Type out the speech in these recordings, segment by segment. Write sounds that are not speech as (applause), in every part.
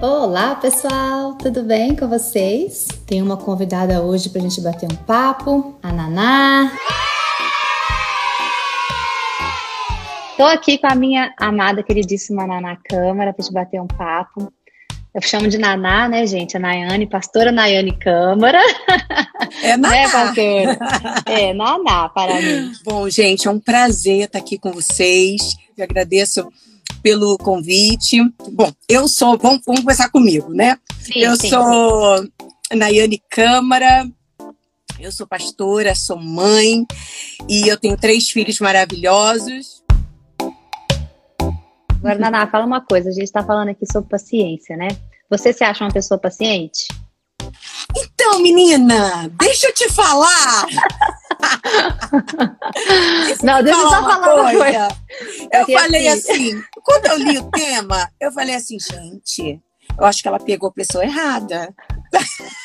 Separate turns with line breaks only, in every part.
Olá, pessoal, tudo bem com vocês? Tem uma convidada hoje para a gente bater um papo, a Naná. Estou aqui com a minha amada, queridíssima Naná Câmara para gente bater um papo. Eu chamo de Naná, né, gente? A Nayane, pastora Nayane Câmara.
É (laughs) Naná.
né, pastora? É, Naná para mim.
Bom, gente, é um prazer estar aqui com vocês. Eu agradeço pelo convite. Bom, eu sou, vamos, vamos começar comigo, né?
Sim,
eu
sim.
sou Nayane Câmara, eu sou pastora, sou mãe e eu tenho três filhos maravilhosos.
Agora, Naná, fala uma coisa. A gente está falando aqui sobre paciência, né? Você se acha uma pessoa paciente?
Então, menina, deixa eu te falar.
Não, (laughs) deixa eu só falar uma coisa.
Eu
Porque
falei
assim-
assim, quando eu li o tema, eu falei assim, gente, eu acho que ela pegou a pessoa errada. (laughs)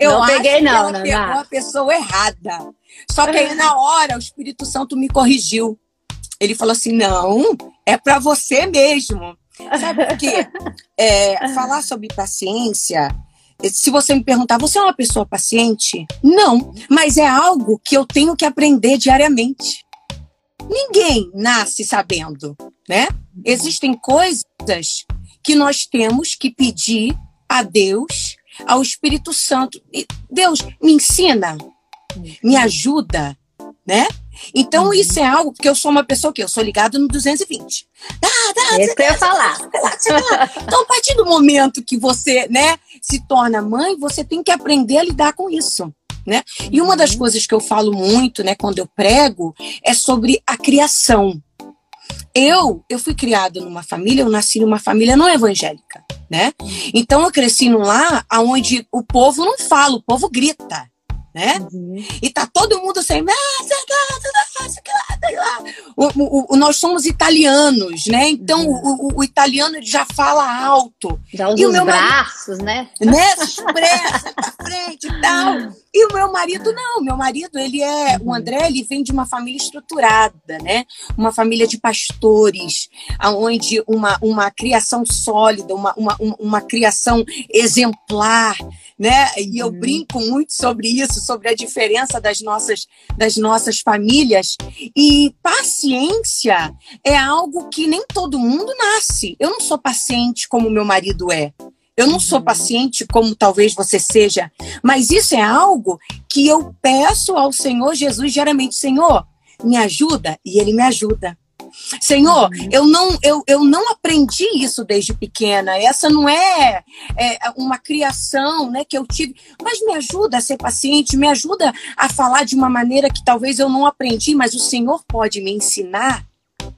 Não
acho
peguei
que
não,
ela
Naná.
pegou a pessoa errada. Só que aí na hora o Espírito Santo me corrigiu. Ele falou assim, não, é para você mesmo. Sabe por quê? (laughs) É, falar sobre paciência se você me perguntar, você é uma pessoa paciente? Não, mas é algo que eu tenho que aprender diariamente. Ninguém nasce sabendo, né? Existem coisas que nós temos que pedir a Deus, ao Espírito Santo. Deus, me ensina, me ajuda, né? Então, isso é algo, porque eu sou uma pessoa que eu sou ligada no 220. Dá, dá,
Esse que eu ia falar.
então, a partir do momento que você, né, se torna mãe, você tem que aprender a lidar com isso, né? E uma das coisas que eu falo muito, né, quando eu prego, é sobre a criação. Eu, eu fui criada numa família, eu nasci numa família não evangélica, né? Então eu cresci num lar onde o povo não fala, o povo grita, né?
Uhum.
E tá todo mundo assim, "Ah, sei lá, sei lá, sei lá, sei lá." O- o- o- nós somos italianos, né? Então o, o- o italiano já fala alto,
Já usa
E o
os
meu marido?
braços, né?
né? Expressa pra frente e tal. E o meu marido não, meu marido, ele é, o André, ele vem de uma família estruturada, né? Uma família de pastores, aonde uma, uma criação sólida, uma, uma, uma, criação exemplar, né? E eu
Uhum.
brinco muito sobre isso, sobre a diferença das nossas, das nossas famílias. E paciência é algo que nem todo mundo nasce. Eu não sou paciente como meu marido é. Eu não sou paciente como talvez você seja, mas isso é algo que eu peço ao Senhor Jesus diariamente, Senhor, me ajuda e ele me ajuda. Senhor,
Uhum.
eu não eu, eu não aprendi isso desde pequena. Essa não é, é uma criação, né, que eu tive, mas me ajuda a ser paciente, me ajuda a falar de uma maneira que talvez eu não aprendi, mas o Senhor pode me ensinar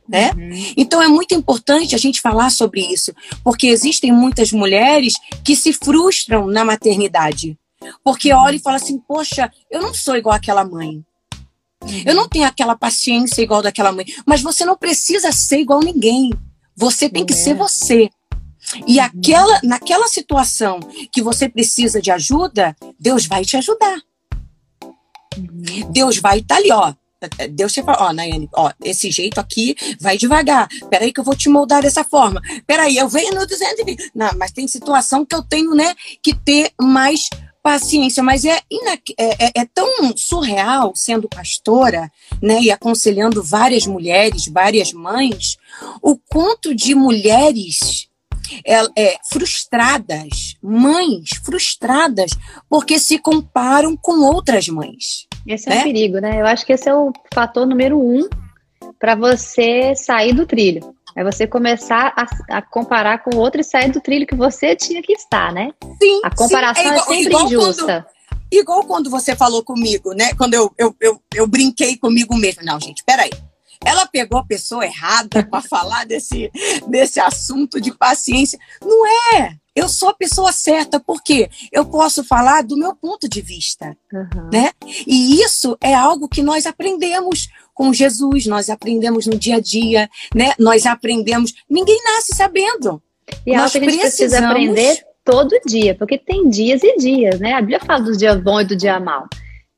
né?
Uhum.
Então é muito importante a gente falar sobre isso, porque existem muitas mulheres que se frustram na maternidade. Porque olha e fala assim: "Poxa, eu não sou igual àquela mãe. Eu não tenho aquela paciência igual daquela mãe". Mas você não precisa ser igual ninguém. Você tem que
É.
ser você. E aquela, naquela situação que você precisa de ajuda, Deus vai te ajudar. Deus vai estar ali, ó. Deus te fala, ó, Nayane, ó, esse jeito aqui, vai devagar. Peraí que eu vou te moldar dessa forma. Peraí, eu venho no 220. Não, mas tem situação que eu tenho, né, que ter mais paciência. Mas é, é, é- é tão surreal sendo pastora, né, e aconselhando várias mulheres, várias mães, o quanto de mulheres é, é, frustradas, mães frustradas, porque se comparam com outras mães.
Esse é
Né?
um perigo, né? Eu acho que esse é o fator número um para você sair do trilho. É você começar a, a comparar com o outro e sair do trilho que você tinha que estar, né?
Sim,
A comparação
sim,
é,
igual-
sempre
igual quando-
injusta.
Igual quando você falou comigo, né? Quando eu, eu, eu, eu brinquei comigo mesmo. Não, gente, peraí. Ela pegou a pessoa errada para falar desse, desse assunto de paciência. Não é. Eu sou a pessoa certa, porque eu posso falar do meu ponto de vista.
Uhum.
né? E isso é algo que nós aprendemos com Jesus, nós aprendemos no dia a dia, né? Nós aprendemos. Ninguém nasce sabendo.
E é algo
Nós
que gente precisa
precisamos-
aprender todo dia, porque tem dias e dias, né? A Bíblia fala dos dias bons e do dia mal.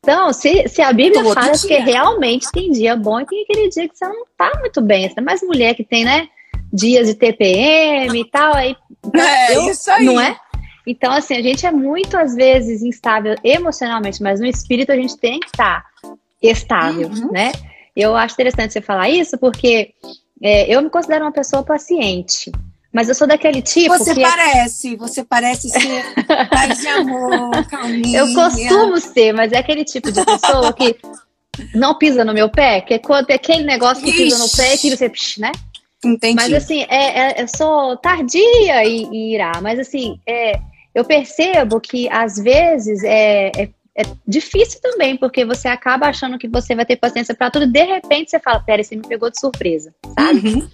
Então, se, se a Bíblia todo fala dia. que realmente tem dia bom e tem aquele dia que você não tá muito bem, você é mais mulher que tem, né? Dias de TPM e tal, aí.
É, eu, isso aí.
Não é? Então, assim, a gente é muito, às vezes, instável emocionalmente, mas no espírito a gente tem que estar estável, uhum. né? Eu acho interessante você falar isso, porque é, eu me considero uma pessoa paciente. Mas eu sou daquele tipo.
Você que... É parece, você parece ser paz de amor, calminha.
Eu costumo ser, mas é aquele tipo de pessoa que não pisa no meu pé, que é quando é aquele negócio que Ixi. pisa no pé que você, né?
Entendi.
Mas assim, é, é, eu sou tardia e, e irá, mas assim, é, eu percebo que às vezes é, é, é, difícil também, porque você acaba achando que você vai ter paciência para tudo, de repente você fala, pera, você me pegou de surpresa, sabe? Uhum.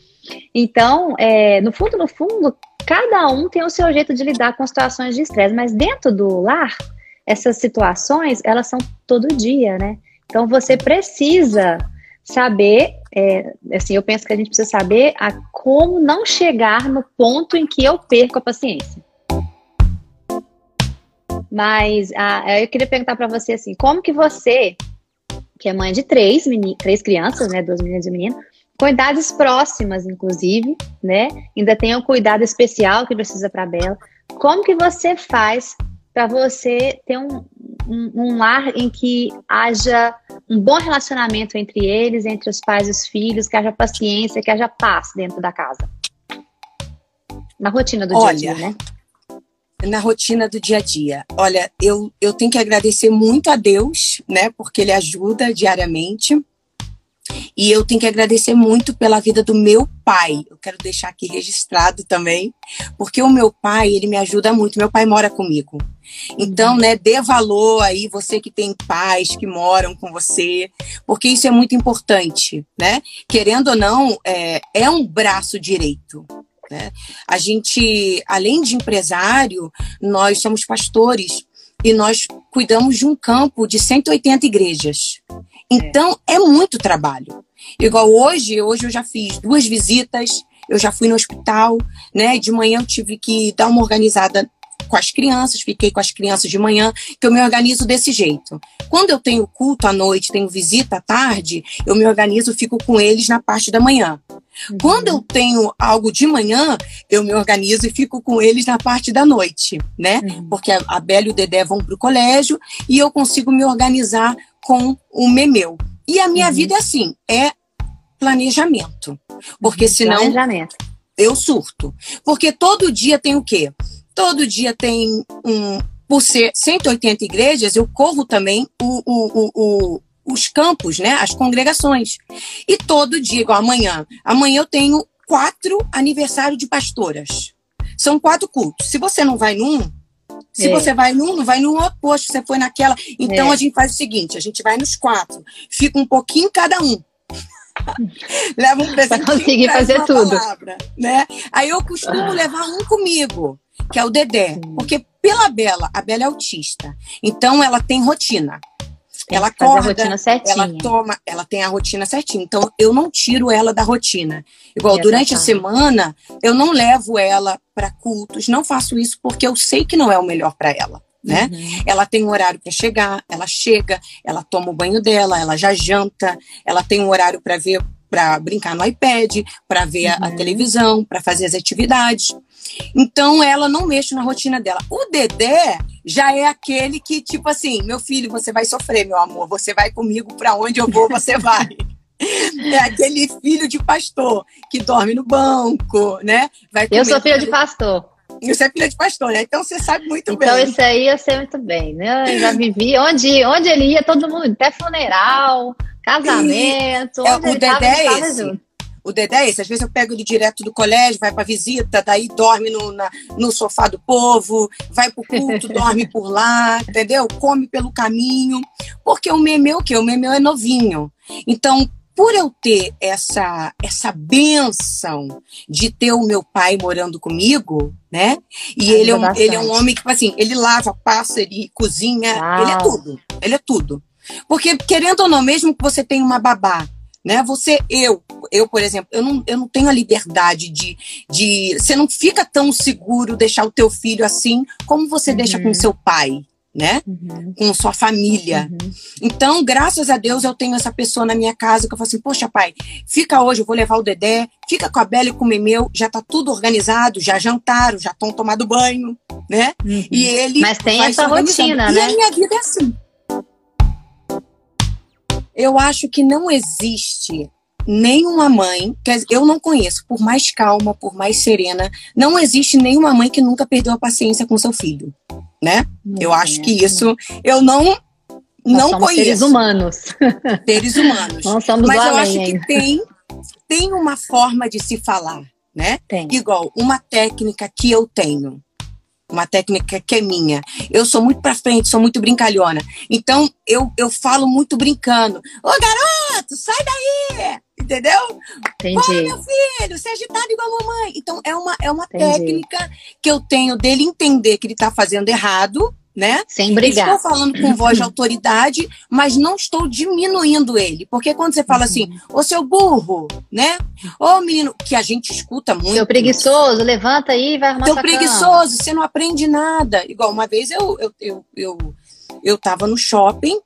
Então, é, no fundo, no fundo, cada um tem o seu jeito de lidar com situações de estresse, mas dentro do lar, essas situações, elas são todo dia, né? Então, você precisa saber, é, assim, eu penso que a gente precisa saber a como não chegar no ponto em que eu perco a paciência. Mas ah, eu queria perguntar para você assim, como que você, que é mãe de três, três crianças, né, duas meninas e um menino, com idades próximas, inclusive, né, ainda tem um cuidado especial que precisa para Bela. Como que você faz para você ter um, um, um lar em que haja um bom relacionamento entre eles, entre os pais e os filhos, que haja paciência, que haja paz dentro da casa? Na rotina do Olha, dia a dia, né?
na rotina do dia a dia. Olha, eu, eu tenho que agradecer muito a Deus, né, porque Ele ajuda diariamente. E eu tenho que agradecer muito pela vida do meu pai. Eu quero deixar aqui registrado também, porque o meu pai, ele me ajuda muito. Meu pai mora comigo. Então, né, dê valor aí você que tem pais que moram com você, porque isso é muito importante, né? Querendo ou não, é, é um braço direito. Né? A gente, além de empresário, nós somos pastores e nós cuidamos de um campo de 180 igrejas. Então, é, é muito trabalho. Igual hoje, hoje eu já fiz duas visitas, eu já fui no hospital, né? De manhã eu tive que dar uma organizada com as crianças, fiquei com as crianças de manhã, que eu me organizo desse jeito. Quando eu tenho culto à noite, tenho visita à tarde, eu me organizo, fico com eles na parte da manhã. Uhum. Quando eu tenho algo de manhã, eu me organizo e fico com eles na parte da noite, né? Uhum. Porque a, a Bela e o Dedé vão para o colégio e eu consigo me organizar com o Memeu. E a minha uhum. vida é assim, é planejamento. Porque uhum. senão
planejamento.
eu surto. Porque todo dia tem o quê? Todo dia tem um. Por ser 180 igrejas, eu corro também o, o, o, os campos, né? As congregações. E todo dia, igual amanhã. Amanhã eu tenho quatro aniversários de pastoras. São quatro cultos. Se você não vai num, se é. você vai num, não vai no oposto, você foi naquela. Então é. a gente faz o seguinte: a gente vai nos quatro, fica um pouquinho cada um. (laughs) Leva um presente.
Pra conseguir fazer tudo.
Palavra, né? Aí eu costumo levar um comigo que é o Dedé. Porque pela Bela, a Bela é autista. Então ela tem rotina. Ela acorda, ela toma, ela tem a rotina certinha. Então eu não tiro ela da rotina. Igual durante a semana, eu não levo ela para cultos, não faço isso porque eu sei que não é o melhor para ela. Né? Uhum. Ela tem um horário para chegar, ela chega, ela toma o banho dela, ela já janta, ela tem um horário para ver, para brincar no iPad, para ver uhum. a, a televisão, para fazer as atividades. Então ela não mexe na rotina dela. O Dedé já é aquele que, tipo assim, meu filho, você vai sofrer, meu amor, você vai comigo para onde eu vou, você (laughs) vai. É aquele filho de pastor que dorme no banco, né?
Vai eu sou filho de pastor.
E você é filha de pastor, né? Então você sabe muito
então,
bem.
Então isso aí eu sei muito bem, né? Eu já vivi onde, onde ele ia, todo mundo, até funeral, casamento.
É, o Dedé é esse. Junto. O Dedé é esse. Às vezes eu pego ele direto do colégio, vai para visita, daí dorme no, na, no sofá do povo, vai pro culto, (laughs) dorme por lá, entendeu? Come pelo caminho. Porque o Memeu, o quê? O Memeu é novinho. Então, por eu ter essa essa benção de ter o meu pai morando comigo, né? E ele é, um, ele é um homem que, tipo assim, ele lava, passa, ele cozinha, Uau. ele é tudo. Ele é tudo. Porque, querendo ou não, mesmo que você tenha uma babá né? Você, eu, eu, por exemplo, eu não, eu não tenho a liberdade de, de. Você não fica tão seguro deixar o teu filho assim como você uhum. deixa com seu pai, né? Uhum. Com sua família. Uhum. Então, graças a Deus, eu tenho essa pessoa na minha casa que eu falo assim: poxa, pai, fica hoje, eu vou levar o Dedé, fica com a Bela e com o Memeu, já tá tudo organizado, já jantaram, já estão tomando banho, né?
Uhum. E ele. Mas tem essa rotina, né?
E a minha vida é assim. Eu acho que não existe nenhuma mãe, eu não conheço, por mais calma, por mais serena, não existe nenhuma mãe que nunca perdeu a paciência com seu filho, né? eu acho que isso eu não Nós não conheço.
Seres humanos. (laughs)
Seres humanos.
Nós somos
Mas
eu
acho que tem tem uma forma de se falar, né?
Tem.
Igual uma técnica que eu tenho uma técnica que é minha. Eu sou muito pra frente, sou muito brincalhona. Então, eu, eu falo muito brincando. Ô, garoto, sai daí! Entendeu?
Entendi.
Ô, meu filho, você é agitado igual a mamãe. Então, é uma, é uma técnica que eu tenho dele entender que ele tá fazendo errado né?
Sem brigar.
Estou falando com voz de autoridade, mas não estou diminuindo ele. Porque quando você fala assim, ô seu burro, né? Ô menino, que a gente escuta muito.
Seu preguiçoso, levanta aí e vai arrumar
Seu preguiçoso, cama. você não aprende nada. Igual uma vez eu, eu, eu, eu, eu tava no shopping,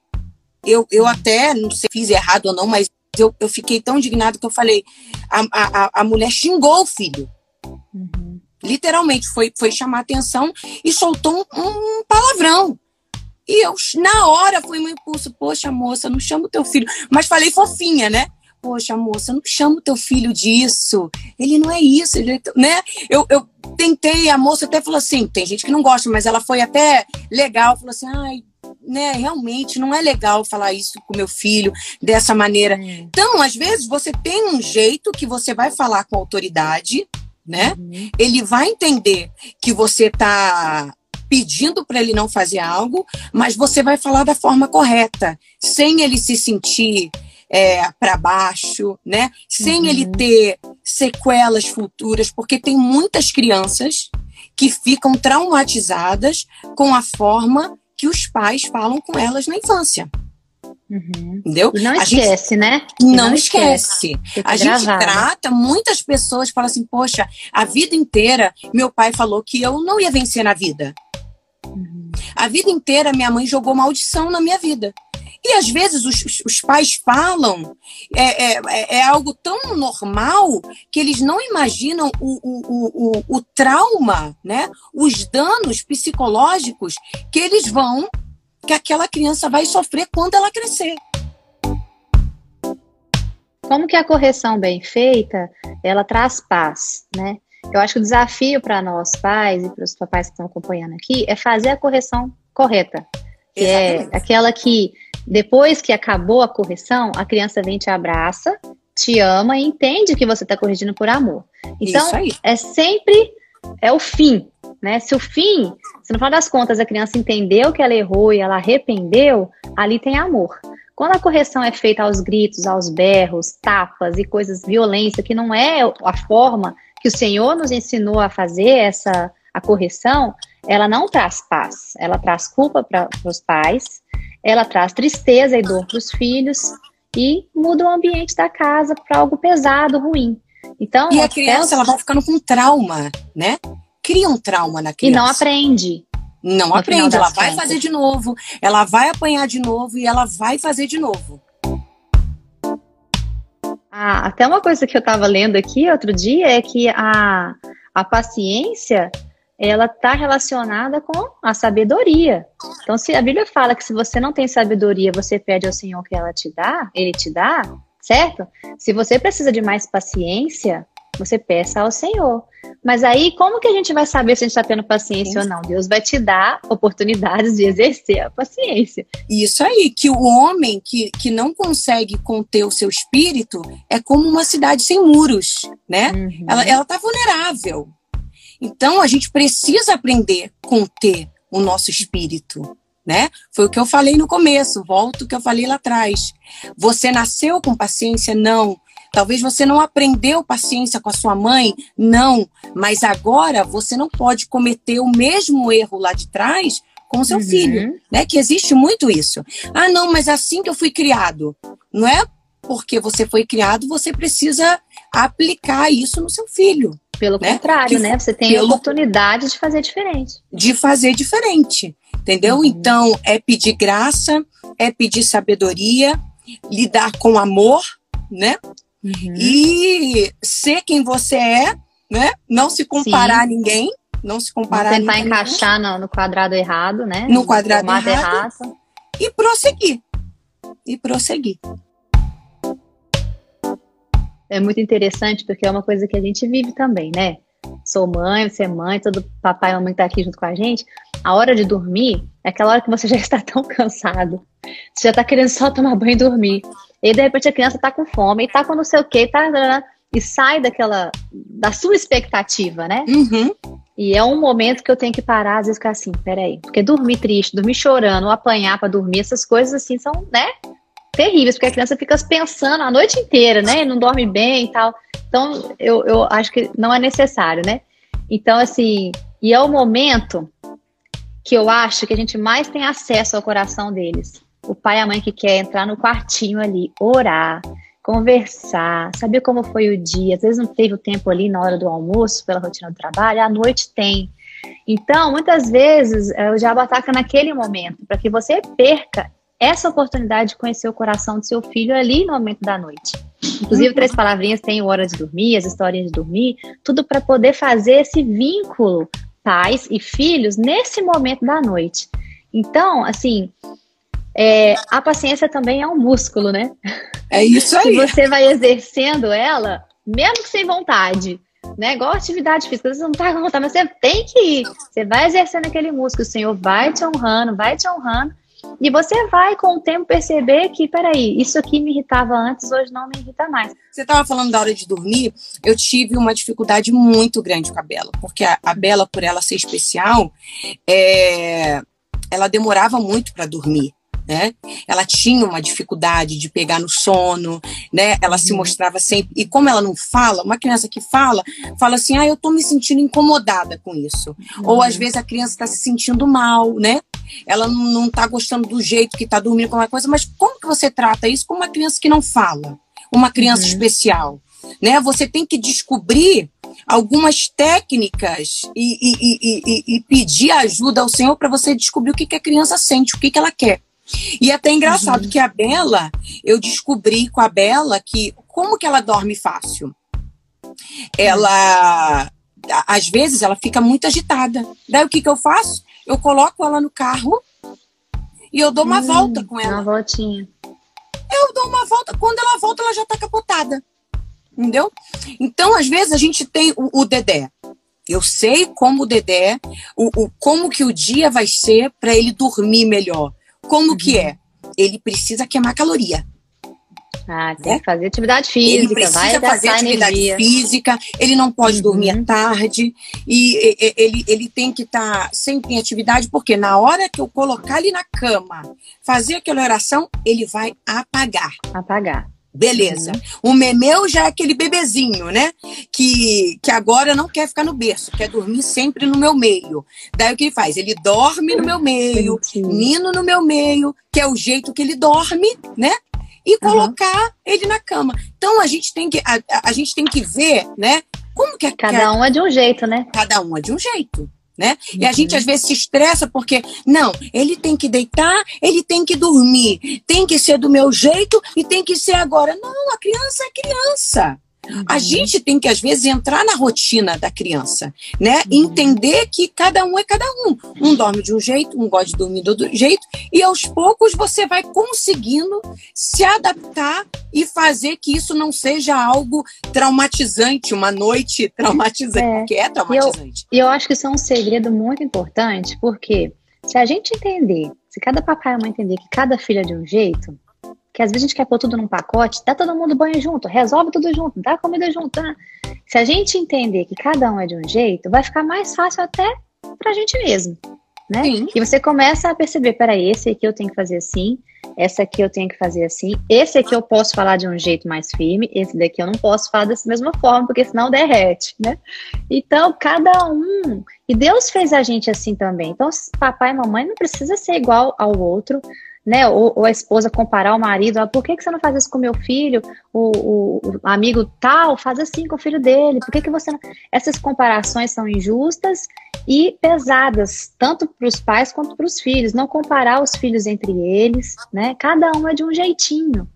eu, eu até, não sei se fiz errado ou não, mas eu, eu fiquei tão indignado que eu falei, a, a, a mulher xingou o filho. Uhum. Literalmente, foi, foi chamar atenção e soltou um, um palavrão. E eu, na hora, foi um impulso. Poxa, moça, não chama o teu filho. Mas falei fofinha, né? Poxa, moça, não chama o teu filho disso. Ele não é isso, ele, é né? Eu, eu tentei, a moça até falou assim: tem gente que não gosta, mas ela foi até legal, falou assim: ai, né, realmente não é legal falar isso com meu filho dessa maneira. Então, às vezes, você tem um jeito que você vai falar com autoridade, né? Uhum. Ele vai entender que você está pedindo para ele não fazer algo, mas você vai falar da forma correta, sem ele se sentir é, para baixo, né? Sem uhum. ele ter sequelas futuras, porque tem muitas crianças que ficam traumatizadas com a forma que os pais falam com elas na infância.
Uhum.
Entendeu?
E não a esquece,
gente...
né?
Não, não, esquece. A gente trata, muitas pessoas falam assim, poxa, a vida inteira meu pai falou que eu não ia vencer na vida. Uhum. A vida inteira minha mãe jogou maldição na minha vida. E às vezes os, os pais falam, é, é, é, é algo tão normal que eles não imaginam o, o, o, o trauma, né? os danos psicológicos que eles vão que aquela criança vai sofrer quando ela crescer.
Como que a correção bem feita, ela traz paz, né? Eu acho que o desafio para nós pais e para os papais que estão acompanhando aqui é fazer a correção correta. Que é aquela que, depois que acabou a correção, a criança vem te abraça, te ama e entende que você está corrigindo por amor. Então, é sempre é o fim, né? Se o fim, se no final das contas a criança entendeu que ela errou e ela arrependeu, ali tem amor. Quando a correção é feita aos gritos, aos berros, tapas e coisas, violência, que não é a forma que o Senhor nos ensinou a fazer essa a correção, ela não traz paz, ela traz culpa para os pais, ela traz tristeza e dor para os filhos e muda o ambiente da casa para algo pesado, ruim. Então,
e a criança ela vai ficando com trauma, né? Cria um trauma na criança.
E não aprende.
Não aprende, ela vai fazer de novo, ela vai apanhar de novo e ela vai fazer de novo.
Ah, até uma coisa que eu estava lendo aqui outro dia é que a, a paciência ela está relacionada com a sabedoria. Então, se a Bíblia fala que se você não tem sabedoria, você pede ao Senhor que ela te dá, Ele te dá, certo? Se você precisa de mais paciência, você peça ao Senhor. Mas aí, como que a gente vai saber se a gente está tendo paciência Sim. ou não? Deus vai te dar oportunidades de exercer a paciência.
Isso aí, que o homem que, que não consegue conter o seu espírito é como uma cidade sem muros, né? Uhum. Ela, ela tá vulnerável. Então, a gente precisa aprender a conter o nosso espírito né? Foi o que eu falei no começo, volto o que eu falei lá atrás. Você nasceu com paciência? Não. Talvez você não aprendeu paciência com a sua mãe? Não. Mas agora você não pode cometer o mesmo erro lá de trás com o seu uhum. filho, né? Que existe muito isso. Ah, não, mas assim que eu fui criado. Não é porque você foi criado, você precisa aplicar isso no seu filho.
Pelo né? contrário, que, né? Você tem pelo, a oportunidade de fazer diferente.
De fazer diferente, entendeu? Uhum. Então, é pedir graça, é pedir sabedoria, lidar com amor, né? Uhum. E ser quem você é, né? Não se comparar Sim. a ninguém, não se comparar
não tentar encaixar no, no, quadrado errado, né?
No quadrado errado. E prosseguir. E prosseguir.
É muito interessante porque é uma coisa que a gente vive também, né? Sou mãe, você é mãe, todo papai e mamãe tá aqui junto com a gente. A hora de dormir é aquela hora que você já está tão (laughs) cansado. Você já tá querendo só tomar banho e dormir. E de repente a criança tá com fome e tá com não sei o que, tá. E sai daquela. da sua expectativa, né?
Uhum.
E é um momento que eu tenho que parar, às vezes, ficar assim, peraí. Porque dormir triste, dormir chorando, apanhar para dormir, essas coisas assim são, né? Terríveis, porque a criança fica pensando a noite inteira, né? Não dorme bem e tal. Então, eu, eu acho que não é necessário, né? Então, assim, e é o momento que eu acho que a gente mais tem acesso ao coração deles. O pai e a mãe que quer entrar no quartinho ali, orar, conversar, saber como foi o dia. Às vezes não teve o tempo ali na hora do almoço, pela rotina do trabalho, à noite tem. Então, muitas vezes, eh, o diabo ataca naquele momento, para que você perca essa oportunidade de conhecer o coração do seu filho ali no momento da noite. Inclusive, uhum. Três Palavrinhas tem Hora de Dormir, as historinhas de dormir, tudo para poder fazer esse vínculo pais e filhos nesse momento da noite. Então, assim, é, a paciência também é um músculo, né?
É isso (laughs) aí.
que você vai exercendo ela, mesmo que sem vontade. Né? Igual atividade física, você não tá com vontade, mas você tem que ir. Você vai exercendo aquele músculo, o Senhor vai te honrando, vai te honrando. E você vai, com o tempo, perceber que, peraí, isso aqui me irritava antes, hoje não me irrita mais.
Você estava falando da hora de dormir, eu tive uma dificuldade muito grande com a Bela, porque a, a Bela, por ela ser especial, é, ela demorava muito para dormir né? Ela tinha uma dificuldade de pegar no sono, né? Ela se uhum. mostrava sempre. E como ela não fala, uma criança que fala, fala assim: ah, eu tô me sentindo incomodada com isso. Uhum. Ou às vezes a criança está se sentindo mal, né? Ela não está gostando do jeito que está dormindo com uma coisa, mas como que você trata isso com uma criança que não fala? Uma criança uhum. especial. Né? Você tem que descobrir algumas técnicas e, e, e, e, pedir ajuda ao Senhor para você descobrir o que, que a criança sente, o que, que ela quer. E é até engraçado uhum. que a Bela, eu descobri com a Bela que como que ela dorme fácil. Ela, às vezes, ela fica muito agitada. Daí o que, que eu faço? Eu coloco ela no carro e eu dou uma hum, volta com ela.
Uma voltinha.
Eu dou uma volta. Quando ela volta, ela já tá capotada. Entendeu? Então, às vezes, a gente tem o, o Dedé. Eu sei como o Dedé, o, o, como que o dia vai ser para ele dormir melhor. Como uhum. que é? Ele precisa queimar caloria.
Ah, tem né? que fazer atividade física.
Ele precisa fazer atividade energia. física, ele não pode uhum. dormir à tarde, e, e, ele, ele tem que estar tá sempre em atividade, porque na hora que eu colocar ele na cama, fazer aquela oração, ele vai apagar.
Apagar.
Beleza. Uhum. O memeu já é aquele bebezinho, né? Que, que agora não quer ficar no berço, quer dormir sempre no meu meio. Daí o que ele faz? Ele dorme no meu meio, nino no meu meio, que é o jeito que ele dorme, né? E colocar uhum. ele na cama. Então a gente tem que a, a, gente tem que ver, né? Como que é
cada que, um é de um jeito, né?
Cada um é de um jeito né? Uhum. E a gente às vezes se estressa porque, não, ele tem que deitar, ele tem que dormir, tem que ser do meu jeito e tem que ser agora. Não, a criança é criança. A uhum. gente tem que, às vezes, entrar na rotina da criança, né? Uhum. Entender que cada um é cada um. Um dorme de um jeito, um gosta de dormir do outro jeito, e aos poucos você vai conseguindo se adaptar e fazer que isso não seja algo traumatizante, uma noite (laughs) traumatizante, é. porque é traumatizante.
E eu, eu acho que isso é um segredo muito importante, porque se a gente entender, se cada papai e mãe entender que cada filho é de um jeito, que às vezes a gente quer pôr tudo num pacote, dá todo mundo banho junto, resolve tudo junto, dá comida junto. Né? Se a gente entender que cada um é de um jeito, vai ficar mais fácil até pra gente mesmo. Né? Sim. E você começa a perceber, peraí, esse aqui eu tenho que fazer assim, essa aqui eu tenho que fazer assim, esse aqui eu posso falar de um jeito mais firme, esse daqui eu não posso falar dessa mesma forma, porque senão derrete, né? Então, cada um. E Deus fez a gente assim também. Então, papai e mamãe não precisa ser igual ao outro, né? Ou, ou, a esposa comparar o marido, ah, por que, que você não faz isso com meu filho? O, o, o amigo tal faz assim com o filho dele, por que, que você não... Essas comparações são injustas e pesadas, tanto para os pais quanto para os filhos. Não comparar os filhos entre eles, né? Cada um é de um jeitinho.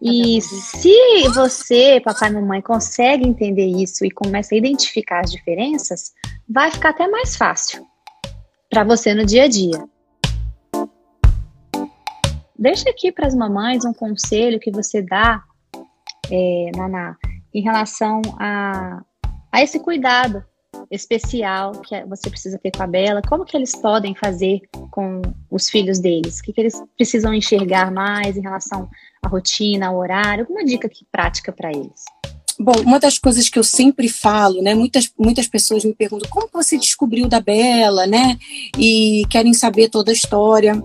E se você, papai e mamãe, consegue entender isso e começa a identificar as diferenças, vai ficar até mais fácil para você no dia a dia. Deixa aqui para as mamães um conselho que você dá, é, Naná, em relação a, a esse cuidado especial que você precisa ter com a Bela. Como que eles podem fazer com os filhos deles? O que, que eles precisam enxergar mais em relação à rotina, ao horário? Alguma dica que, prática para eles?
Bom, uma das coisas que eu sempre falo, né? Muitas, muitas pessoas me perguntam como você descobriu da Bela, né? E querem saber toda a história.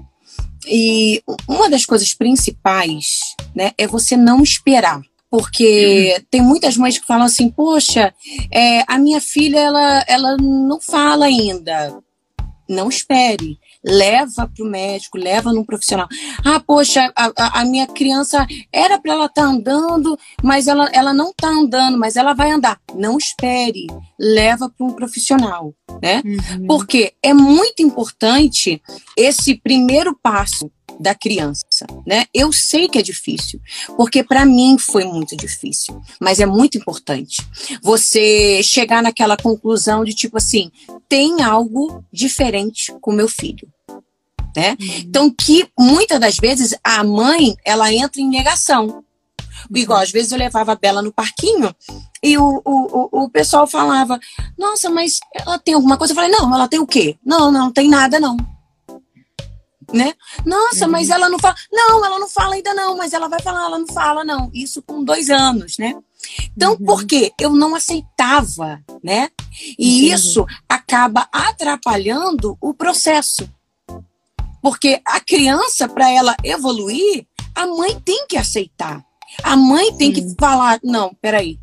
E uma das coisas principais, né, é você não esperar. Porque uhum. tem muitas mães que falam assim, poxa, é, a minha filha, ela, ela não fala ainda. Não espere leva para o médico, leva num profissional. Ah, poxa, a, a minha criança era para ela estar tá andando, mas ela, ela não está andando, mas ela vai andar. Não espere, leva para um profissional, né? Uhum. Porque é muito importante esse primeiro passo da criança, né? Eu sei que é difícil, porque para mim foi muito difícil, mas é muito importante você chegar naquela conclusão de tipo assim, tem algo diferente com meu filho. Né? Uhum. Então que muitas das vezes a mãe ela entra em negação. Igual, às vezes eu levava a Bela no parquinho e o, o, o pessoal falava: Nossa, mas ela tem alguma coisa? Eu falei: Não, ela tem o quê? Não, não, não tem nada, não né? Nossa, uhum. mas ela não fala. Não, ela não fala ainda não, mas ela vai falar, ela não fala, não. Isso com dois anos, né? Então, uhum. por quê? Eu não aceitava, né? E Entendi. isso acaba atrapalhando o processo. Porque a criança, para ela evoluir, a mãe tem que aceitar. A mãe tem que falar: não, peraí,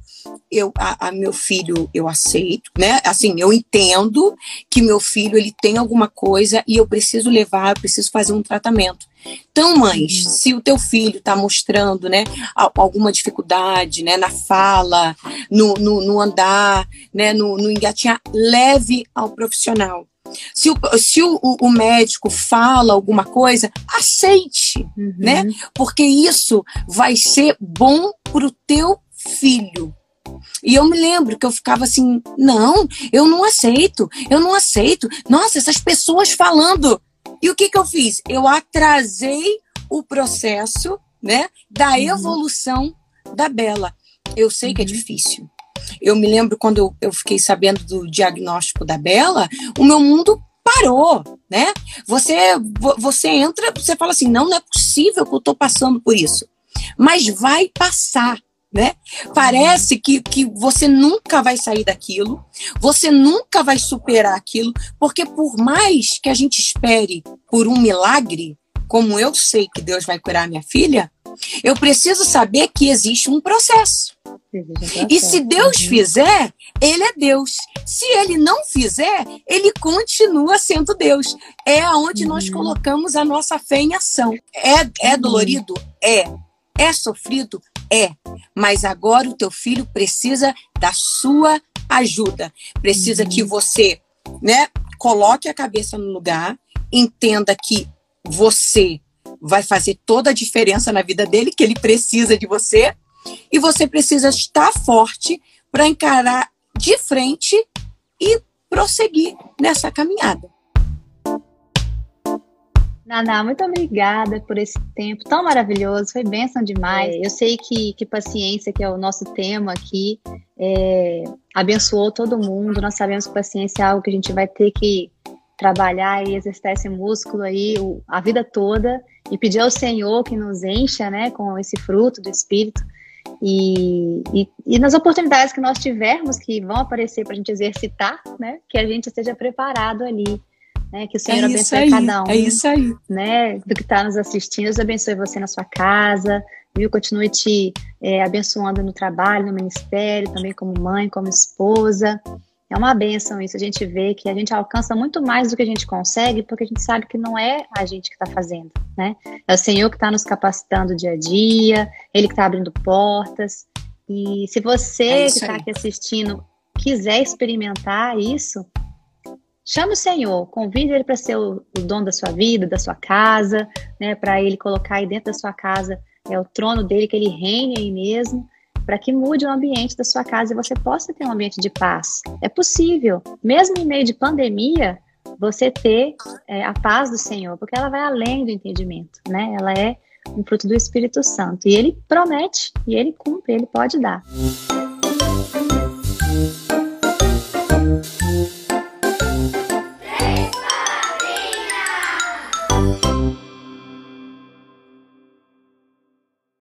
eu a, a, meu filho eu aceito, né? Assim, eu entendo que meu filho ele tem alguma coisa e eu preciso levar, eu preciso fazer um tratamento. Então, mães, uhum. se o teu filho está mostrando, né, alguma dificuldade, né, na fala, no, no, no andar, né, no, no engatinhar, leve ao profissional. Se, o, se o, o, médico fala alguma coisa, aceite, uhum. né? Porque isso vai ser bom para o teu filho. E eu me lembro que eu ficava assim: não, eu não aceito, eu não aceito. Nossa, essas pessoas falando. E o que, que eu fiz? Eu atrasei o processo né, da uhum. evolução da Bela. Eu sei que é uhum. difícil. Eu me lembro quando eu, fiquei sabendo do diagnóstico da Bela, o meu mundo parou, né? Você você entra, você fala assim, não, não é possível que eu estou passando por isso. Mas vai passar né? Parece que, que você nunca vai sair daquilo, você nunca vai superar aquilo, porque por mais que a gente espere por um milagre, como eu sei que Deus vai curar minha filha, eu preciso saber que existe um processo. E se Deus uhum. fizer, Ele é Deus. Se Ele não fizer, Ele continua sendo Deus. É aonde nós uhum. colocamos a nossa fé em ação. É, é dolorido? É. É sofrido? É, mas agora o teu filho precisa da sua ajuda. Precisa que você, né, coloque a cabeça no lugar, entenda que você vai fazer toda a diferença na vida dele, que ele precisa de você, e você precisa estar forte para encarar de frente e prosseguir nessa caminhada.
Naná, muito obrigada por esse tempo tão maravilhoso, foi bênção demais. Eu sei que, que paciência, que é o nosso tema aqui, é, abençoou todo mundo. Nós sabemos que paciência é algo que a gente vai ter que trabalhar e exercitar esse músculo aí o, a vida toda e pedir ao Senhor que nos encha né, com esse fruto do Espírito. E, e, e, nas oportunidades que nós tivermos que vão aparecer para a gente exercitar, né, que a gente esteja preparado ali né? Que o Senhor é abençoe aí, cada um.
É isso aí.
Né? Do que está nos assistindo. Deus abençoe você na sua casa, viu? Continue te é, abençoando no trabalho, no ministério, também como mãe, como esposa. É uma benção isso, a gente vê que a gente alcança muito mais do que a gente consegue, porque a gente sabe que não é a gente que está fazendo, né? É o Senhor que está nos capacitando dia a dia, Ele que está abrindo portas. E se você é que está aqui assistindo quiser experimentar isso, chame o Senhor, convide Ele para ser o, o dono da sua vida, da sua casa, né? Para Ele colocar aí dentro da sua casa é o trono dele, que Ele reine aí mesmo para que mude o ambiente da sua casa e você possa ter um ambiente de paz. É possível, mesmo em meio de pandemia, você ter é, a paz do Senhor, porque ela vai além do entendimento, né? Ela é um fruto do Espírito Santo e ele promete e ele cumpre, ele pode dar.